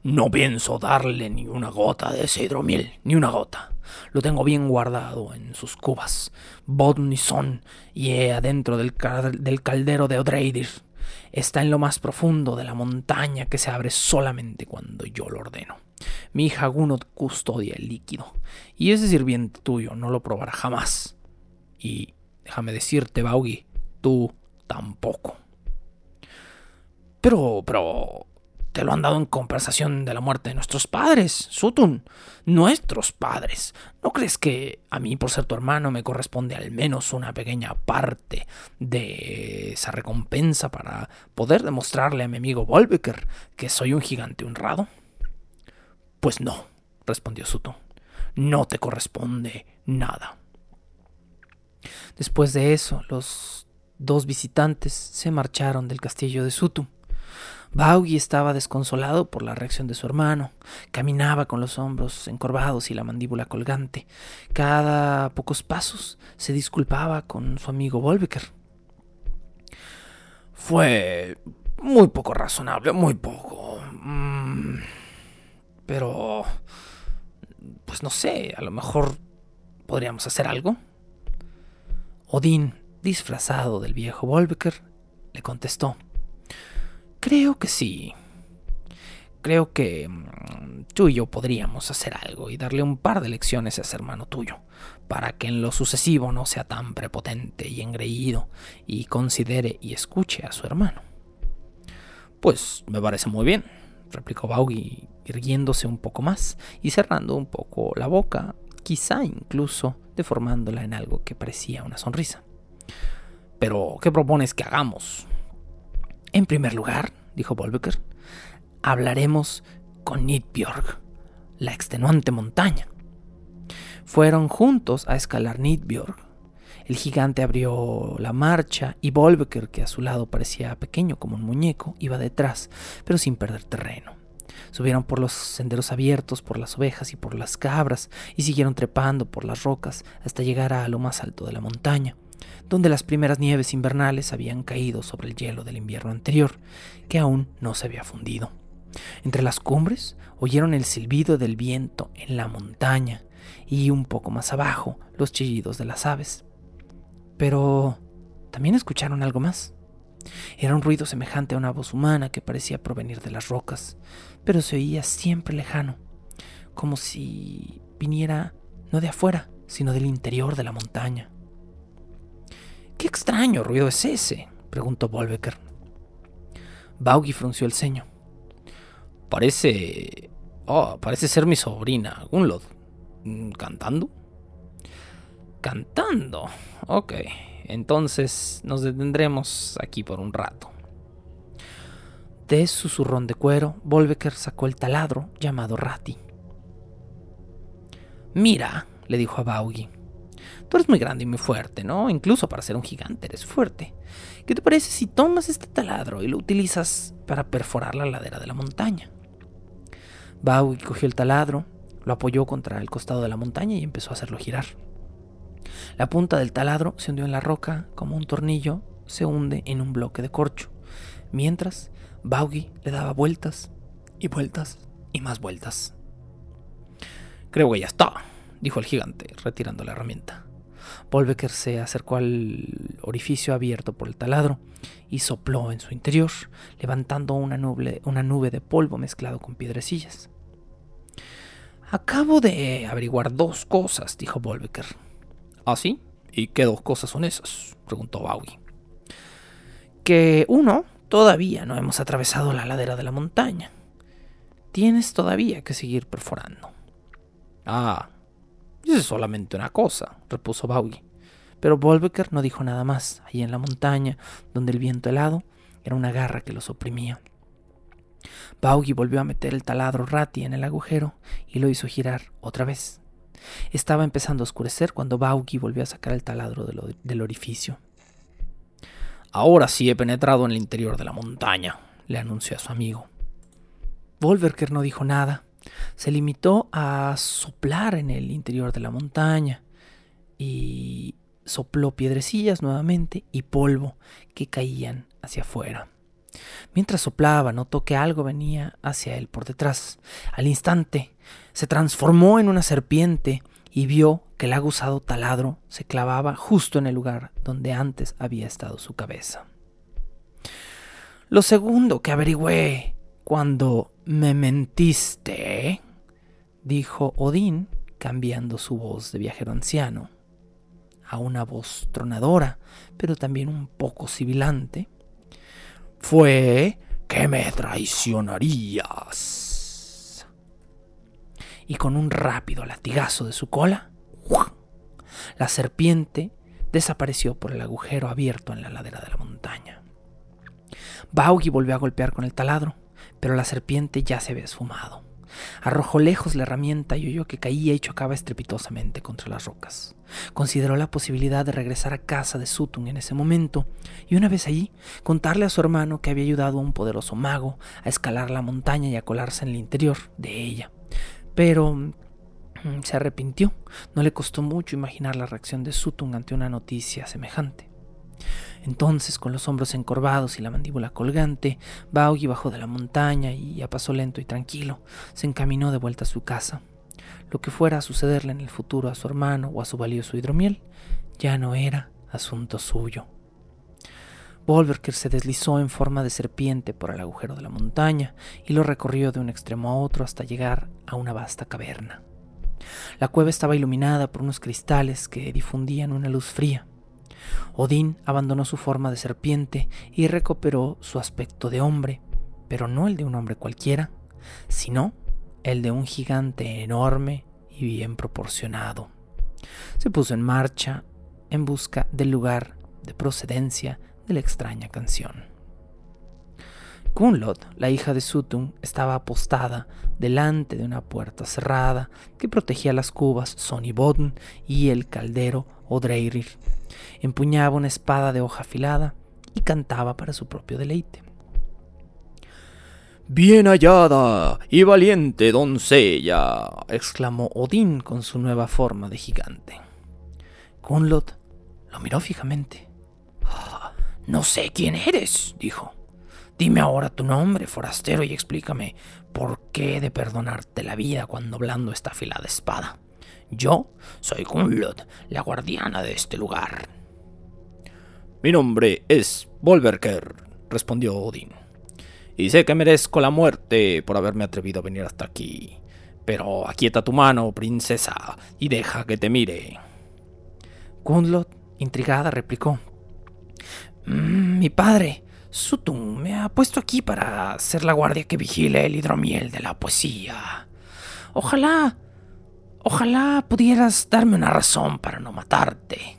no pienso darle ni una gota de ese hidromiel, ni una gota. Lo tengo bien guardado en sus cubas. Bodn y Son, adentro del, del caldero de Odreidir. Está en lo más profundo de la montaña que se abre solamente cuando yo lo ordeno. Mi hija Gunot custodia el líquido, y ese sirviente tuyo no lo probará jamás. Y déjame decirte, Baugi, tú tampoco. Pero, pero, te lo han dado en compensación de la muerte de nuestros padres, Sutun. Nuestros padres. ¿No crees que a mí, por ser tu hermano, me corresponde al menos una pequeña parte de esa recompensa para poder demostrarle a mi amigo Volbecker que soy un gigante honrado? Pues no, respondió Sutun. No te corresponde nada. Después de eso, los dos visitantes se marcharon del castillo de Sutun. Baugi estaba desconsolado por la reacción de su hermano. Caminaba con los hombros encorvados y la mandíbula colgante. Cada pocos pasos se disculpaba con su amigo Volbecker. Fue muy poco razonable, muy poco. Mm, pero... Pues no sé, a lo mejor podríamos hacer algo. Odín, disfrazado del viejo Volbecker, le contestó. Creo que sí. Creo que mm, tú y yo podríamos hacer algo y darle un par de lecciones a ese hermano tuyo, para que en lo sucesivo no sea tan prepotente y engreído y considere y escuche a su hermano. Pues me parece muy bien, replicó Baugi, irguiéndose un poco más y cerrando un poco la boca, quizá incluso deformándola en algo que parecía una sonrisa. Pero, ¿qué propones que hagamos? En primer lugar, dijo Volbecker, hablaremos con Nidbjörg, la extenuante montaña. Fueron juntos a escalar Nidbjörg. El gigante abrió la marcha y Volbecker, que a su lado parecía pequeño como un muñeco, iba detrás, pero sin perder terreno. Subieron por los senderos abiertos, por las ovejas y por las cabras, y siguieron trepando por las rocas hasta llegar a lo más alto de la montaña donde las primeras nieves invernales habían caído sobre el hielo del invierno anterior, que aún no se había fundido. Entre las cumbres oyeron el silbido del viento en la montaña y un poco más abajo los chillidos de las aves. Pero también escucharon algo más. Era un ruido semejante a una voz humana que parecía provenir de las rocas, pero se oía siempre lejano, como si viniera no de afuera, sino del interior de la montaña. ¿Qué extraño ruido es ese? preguntó Volbecker. Baugi frunció el ceño. Parece. Oh, parece ser mi sobrina, Gunlod. ¿Cantando? ¿Cantando? Ok. Entonces nos detendremos aquí por un rato. De su zurrón de cuero, Volbecker sacó el taladro llamado Rati. Mira, le dijo a Baugi, Tú eres muy grande y muy fuerte, ¿no? Incluso para ser un gigante eres fuerte. ¿Qué te parece si tomas este taladro y lo utilizas para perforar la ladera de la montaña? Bowie cogió el taladro, lo apoyó contra el costado de la montaña y empezó a hacerlo girar. La punta del taladro se hundió en la roca como un tornillo se hunde en un bloque de corcho, mientras Baugi le daba vueltas y vueltas y más vueltas. Creo que ya está, dijo el gigante, retirando la herramienta. Volbecker se acercó al orificio abierto por el taladro y sopló en su interior, levantando una nube, una nube de polvo mezclado con piedrecillas. Acabo de averiguar dos cosas, dijo Volbecker. ¿Ah, sí? ¿Y qué dos cosas son esas? preguntó Bowie. Que uno, todavía no hemos atravesado la ladera de la montaña. Tienes todavía que seguir perforando. Ah, es solamente una cosa, repuso Bowie. Pero Volbecker no dijo nada más. Allí en la montaña, donde el viento helado era una garra que los oprimía. Baugi volvió a meter el taladro Ratti en el agujero y lo hizo girar otra vez. Estaba empezando a oscurecer cuando Baugi volvió a sacar el taladro del orificio. Ahora sí he penetrado en el interior de la montaña, le anunció a su amigo. Volverker no dijo nada. Se limitó a soplar en el interior de la montaña y sopló piedrecillas nuevamente y polvo que caían hacia afuera. Mientras soplaba, notó que algo venía hacia él por detrás. Al instante, se transformó en una serpiente y vio que el aguzado taladro se clavaba justo en el lugar donde antes había estado su cabeza. Lo segundo que averigüé cuando me mentiste, dijo Odín, cambiando su voz de viajero anciano a una voz tronadora, pero también un poco sibilante, fue que me traicionarías. Y con un rápido latigazo de su cola, la serpiente desapareció por el agujero abierto en la ladera de la montaña. Baugi volvió a golpear con el taladro, pero la serpiente ya se había esfumado. Arrojó lejos la herramienta y oyó que caía y chocaba estrepitosamente contra las rocas. Consideró la posibilidad de regresar a casa de Sutun en ese momento y una vez allí contarle a su hermano que había ayudado a un poderoso mago a escalar la montaña y a colarse en el interior de ella. Pero mm, se arrepintió. No le costó mucho imaginar la reacción de Sutun ante una noticia semejante. Entonces, con los hombros encorvados y la mandíbula colgante, Baugi bajó de la montaña y, a paso lento y tranquilo, se encaminó de vuelta a su casa. Lo que fuera a sucederle en el futuro a su hermano o a su valioso hidromiel ya no era asunto suyo. Volverker se deslizó en forma de serpiente por el agujero de la montaña y lo recorrió de un extremo a otro hasta llegar a una vasta caverna. La cueva estaba iluminada por unos cristales que difundían una luz fría. Odín abandonó su forma de serpiente y recuperó su aspecto de hombre, pero no el de un hombre cualquiera, sino el de un gigante enorme y bien proporcionado. Se puso en marcha en busca del lugar de procedencia de la extraña canción. Kunlot, la hija de Sutun, estaba apostada delante de una puerta cerrada que protegía las cubas Sonibodn y el caldero Odreirir. Empuñaba una espada de hoja afilada y cantaba para su propio deleite. Bien hallada y valiente doncella, exclamó Odín con su nueva forma de gigante. Kunlot lo miró fijamente. No sé quién eres, dijo. Dime ahora tu nombre, forastero, y explícame por qué he de perdonarte la vida cuando blando esta afilada espada. Yo soy Gunlod, la guardiana de este lugar. Mi nombre es Volverker, respondió Odín. Y sé que merezco la muerte por haberme atrevido a venir hasta aquí. Pero aquieta tu mano, princesa, y deja que te mire. Gunlod, intrigada, replicó. Mm, mi padre, Sutun me ha puesto aquí para ser la guardia que vigile el hidromiel de la poesía. Ojalá, ojalá pudieras darme una razón para no matarte.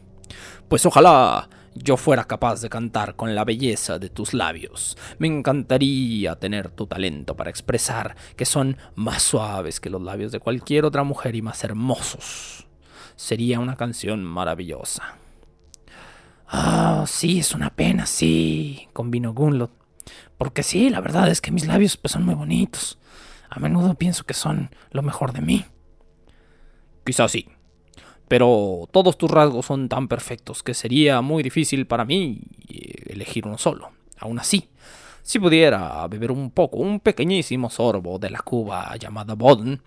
Pues ojalá yo fuera capaz de cantar con la belleza de tus labios. Me encantaría tener tu talento para expresar que son más suaves que los labios de cualquier otra mujer y más hermosos. Sería una canción maravillosa. Ah, sí, es una pena, sí, convino Gunlot. Porque sí, la verdad es que mis labios pues, son muy bonitos. A menudo pienso que son lo mejor de mí. Quizás sí. Pero todos tus rasgos son tan perfectos que sería muy difícil para mí eh, elegir uno solo. Aún así, Si pudiera beber un poco, un pequeñísimo sorbo de la cuba llamada Bodden,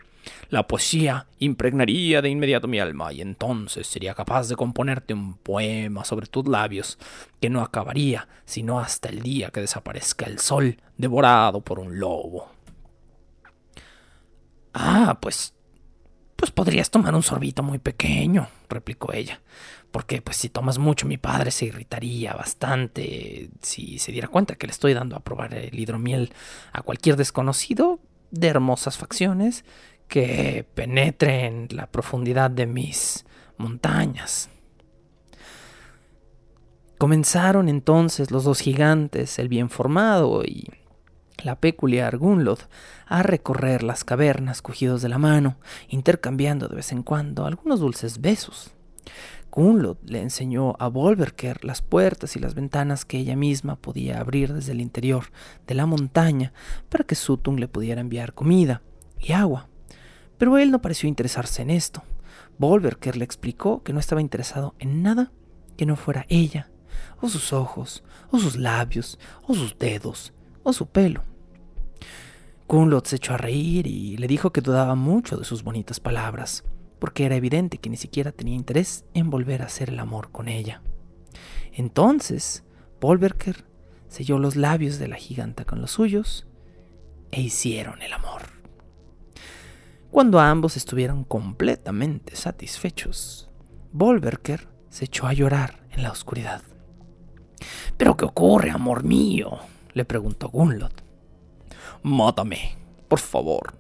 la poesía impregnaría de inmediato mi alma y entonces sería capaz de componerte un poema sobre tus labios que no acabaría sino hasta el día que desaparezca el sol devorado por un lobo. Ah, pues pues podrías tomar un sorbito muy pequeño, replicó ella. Porque pues si tomas mucho mi padre se irritaría bastante si se diera cuenta que le estoy dando a probar el hidromiel a cualquier desconocido de hermosas facciones que penetre en la profundidad de mis montañas. Comenzaron entonces los dos gigantes, el bien formado y la peculiar Gunlod, a recorrer las cavernas cogidos de la mano, intercambiando de vez en cuando algunos dulces besos. Gunlod le enseñó a Volverker las puertas y las ventanas que ella misma podía abrir desde el interior de la montaña para que Suttung le pudiera enviar comida y agua. Pero él no pareció interesarse en esto. Volverker le explicó que no estaba interesado en nada que no fuera ella, o sus ojos, o sus labios, o sus dedos, o su pelo. Kunlot se echó a reír y le dijo que dudaba mucho de sus bonitas palabras, porque era evidente que ni siquiera tenía interés en volver a hacer el amor con ella. Entonces, Volverker selló los labios de la giganta con los suyos e hicieron el amor. Cuando ambos estuvieron completamente satisfechos, Volverker se echó a llorar en la oscuridad. ¿Pero qué ocurre, amor mío? le preguntó Gunlot. Mátame, por favor.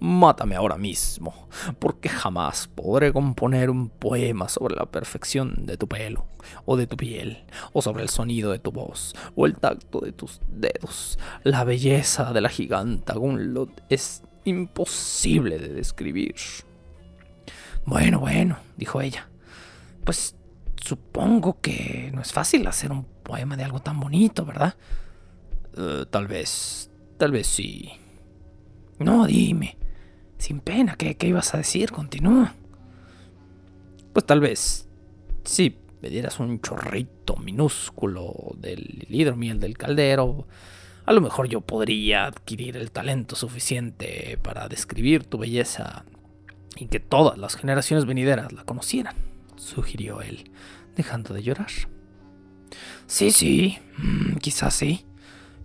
Mátame ahora mismo, porque jamás podré componer un poema sobre la perfección de tu pelo, o de tu piel, o sobre el sonido de tu voz, o el tacto de tus dedos. La belleza de la giganta Gunlot es imposible de describir. Bueno, bueno, dijo ella. Pues supongo que no es fácil hacer un poema de algo tan bonito, ¿verdad? Eh, tal vez, Tal vez sí. No, dime. Sin pena, ¿qué, ¿qué, ibas a decir? Continúa. Pues tal vez, si me dieras un chorrito minúsculo del hidromiel del caldero, a lo mejor yo podría adquirir el talento suficiente para describir tu belleza y que todas las generaciones venideras la conocieran, sugirió él, dejando de llorar. Sí, sí, mm, quizás sí,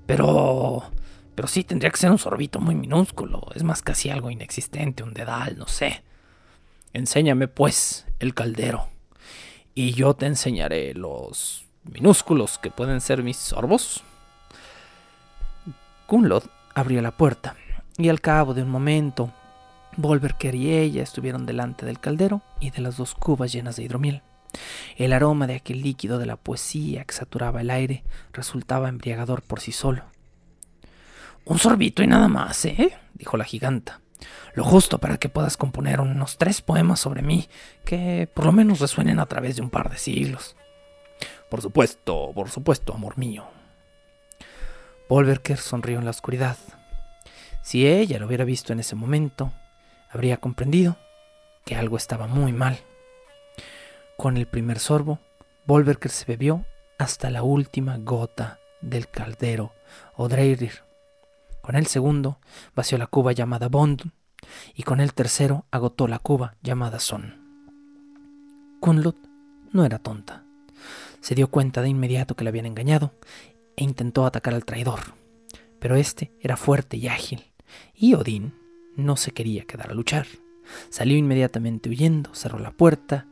pero pero sí, tendría que ser un sorbito muy minúsculo. Es más casi algo inexistente, un dedal, no sé. Enséñame, pues, el caldero. Y yo te enseñaré los minúsculos que pueden ser mis sorbos. Kunlod abrió la puerta, y al cabo de un momento, Volverker y ella estuvieron delante del caldero y de las dos cubas llenas de hidromiel. El aroma de aquel líquido de la poesía que saturaba el aire resultaba embriagador por sí solo. Un sorbito y nada más, ¿eh? dijo la giganta. Lo justo para que puedas componer unos tres poemas sobre mí, que por lo menos resuenen a través de un par de siglos. Por supuesto, por supuesto, amor mío. Volverker sonrió en la oscuridad. Si ella lo hubiera visto en ese momento, habría comprendido que algo estaba muy mal. Con el primer sorbo, Volverker se bebió hasta la última gota del caldero o Dreirir con el segundo vació la cuba llamada Bond y con el tercero agotó la cuba llamada Son. Kunlut no era tonta. Se dio cuenta de inmediato que le habían engañado e intentó atacar al traidor. Pero este era fuerte y ágil, y Odín no se quería quedar a luchar. Salió inmediatamente huyendo, cerró la puerta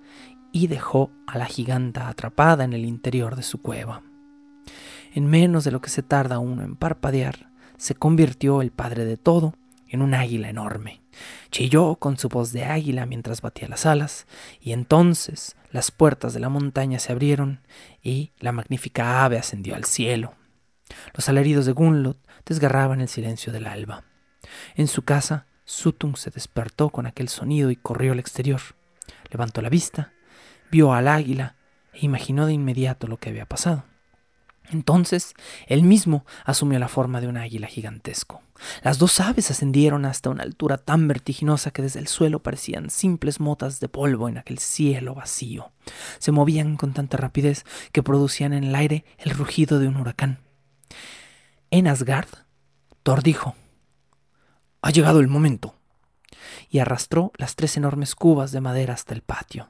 y dejó a la giganta atrapada en el interior de su cueva. En menos de lo que se tarda uno en parpadear, se convirtió el padre de todo en un águila enorme. Chilló con su voz de águila mientras batía las alas, y entonces las puertas de la montaña se abrieron y la magnífica ave ascendió al cielo. Los alaridos de Gunlot desgarraban el silencio del alba. En su casa, Sutung se despertó con aquel sonido y corrió al exterior. Levantó la vista, vio al águila e imaginó de inmediato lo que había pasado. Entonces, él mismo asumió la forma de un águila gigantesco. Las dos aves ascendieron hasta una altura tan vertiginosa que desde el suelo parecían simples motas de polvo en aquel cielo vacío. Se movían con tanta rapidez que producían en el aire el rugido de un huracán. En Asgard, Thor dijo, Ha llegado el momento, y arrastró las tres enormes cubas de madera hasta el patio.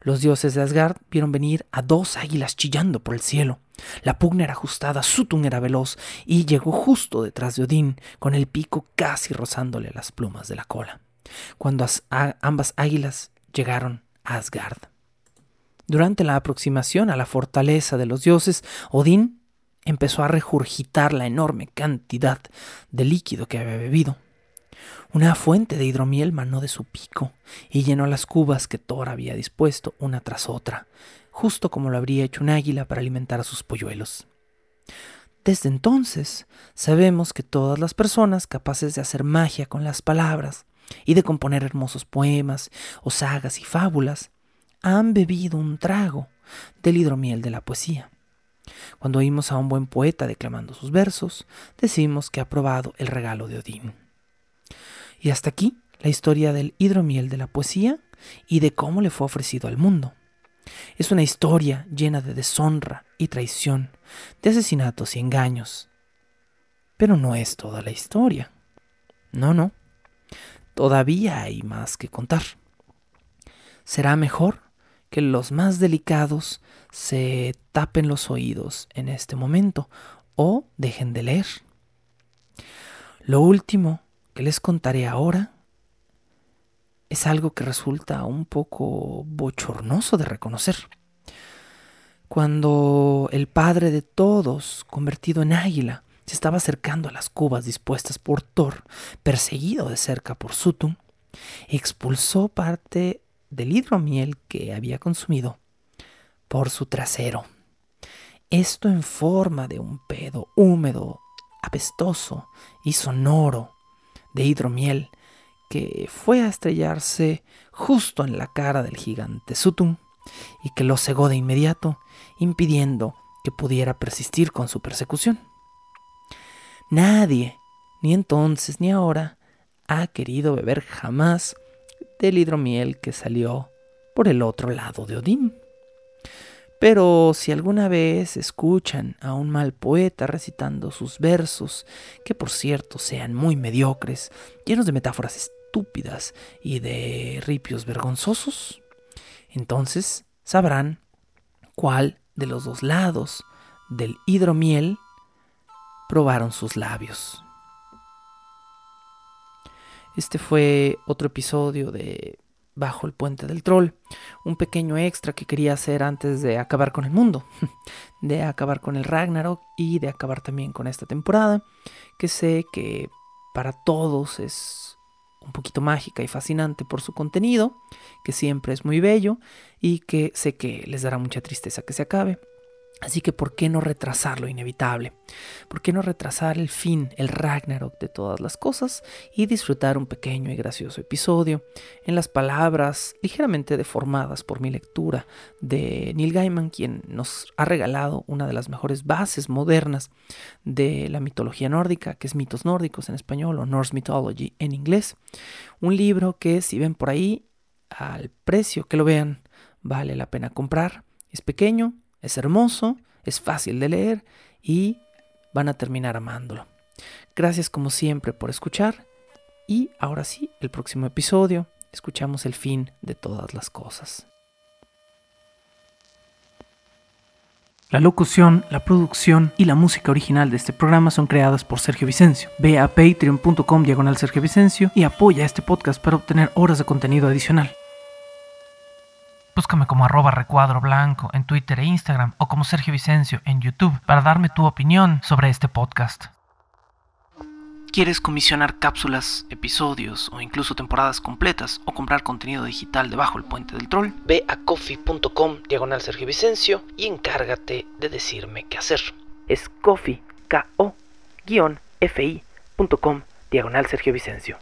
Los dioses de Asgard vieron venir a dos águilas chillando por el cielo. La pugna era ajustada, Sutun era veloz y llegó justo detrás de Odín, con el pico casi rozándole las plumas de la cola, cuando ambas águilas llegaron a Asgard. Durante la aproximación a la fortaleza de los dioses, Odín empezó a regurgitar la enorme cantidad de líquido que había bebido. Una fuente de hidromiel manó de su pico y llenó las cubas que Thor había dispuesto una tras otra, justo como lo habría hecho un águila para alimentar a sus polluelos. Desde entonces sabemos que todas las personas capaces de hacer magia con las palabras y de componer hermosos poemas o sagas y fábulas han bebido un trago del hidromiel de la poesía. Cuando oímos a un buen poeta declamando sus versos, decimos que ha probado el regalo de Odín. Y hasta aquí la historia del hidromiel de la poesía y de cómo le fue ofrecido al mundo. Es una historia llena de deshonra y traición, de asesinatos y engaños. Pero no es toda la historia. No, no. Todavía hay más que contar. Será mejor que los más delicados se tapen los oídos en este momento o dejen de leer. Lo último les contaré ahora es algo que resulta un poco bochornoso de reconocer. Cuando el padre de todos, convertido en águila, se estaba acercando a las cubas dispuestas por Thor, perseguido de cerca por Sutun, expulsó parte del hidromiel que había consumido por su trasero. Esto en forma de un pedo húmedo, apestoso y sonoro de hidromiel que fue a estrellarse justo en la cara del gigante Sutun y que lo cegó de inmediato, impidiendo que pudiera persistir con su persecución. Nadie, ni entonces ni ahora, ha querido beber jamás del hidromiel que salió por el otro lado de Odín. Pero si alguna vez escuchan a un mal poeta recitando sus versos, que por cierto sean muy mediocres, llenos de metáforas estúpidas y de ripios vergonzosos, entonces sabrán cuál de los dos lados del hidromiel probaron sus labios. Este fue otro episodio de bajo el puente del troll. Un pequeño extra que quería hacer antes de acabar con el mundo, [LAUGHS] de acabar con el Ragnarok y de acabar también con esta temporada, que sé que para todos es un poquito mágica y fascinante por su contenido, que siempre es muy bello y que sé que les dará mucha tristeza que se acabe. Así que, ¿por qué no retrasar lo inevitable? ¿Por qué no retrasar el fin, el Ragnarok de todas las cosas y disfrutar un pequeño y gracioso episodio en las palabras ligeramente deformadas por mi lectura de Neil Gaiman, quien nos ha regalado una de las mejores bases modernas de la mitología nórdica, que es Mitos Nórdicos en español o Norse Mythology en inglés? Un libro que, si ven por ahí, al precio que lo vean, vale la pena comprar. Es pequeño, es hermoso, es fácil de leer y van a terminar amándolo. Gracias como siempre por escuchar y ahora sí, el próximo episodio escuchamos el fin de todas las cosas. La locución, la producción y la música original de este programa son creadas por Sergio Vicencio. Ve a patreon.com diagonal Sergio Vicencio y apoya este podcast para obtener horas de contenido adicional. Búscame como arroba recuadro blanco en Twitter e Instagram o como Sergio Vicencio en YouTube para darme tu opinión sobre este podcast. ¿Quieres comisionar cápsulas, episodios o incluso temporadas completas o comprar contenido digital debajo del puente del troll? Ve a coffee.com diagonal Sergio Vicencio y encárgate de decirme qué hacer. Es coffee, K-O, ficom diagonal Sergio Vicencio.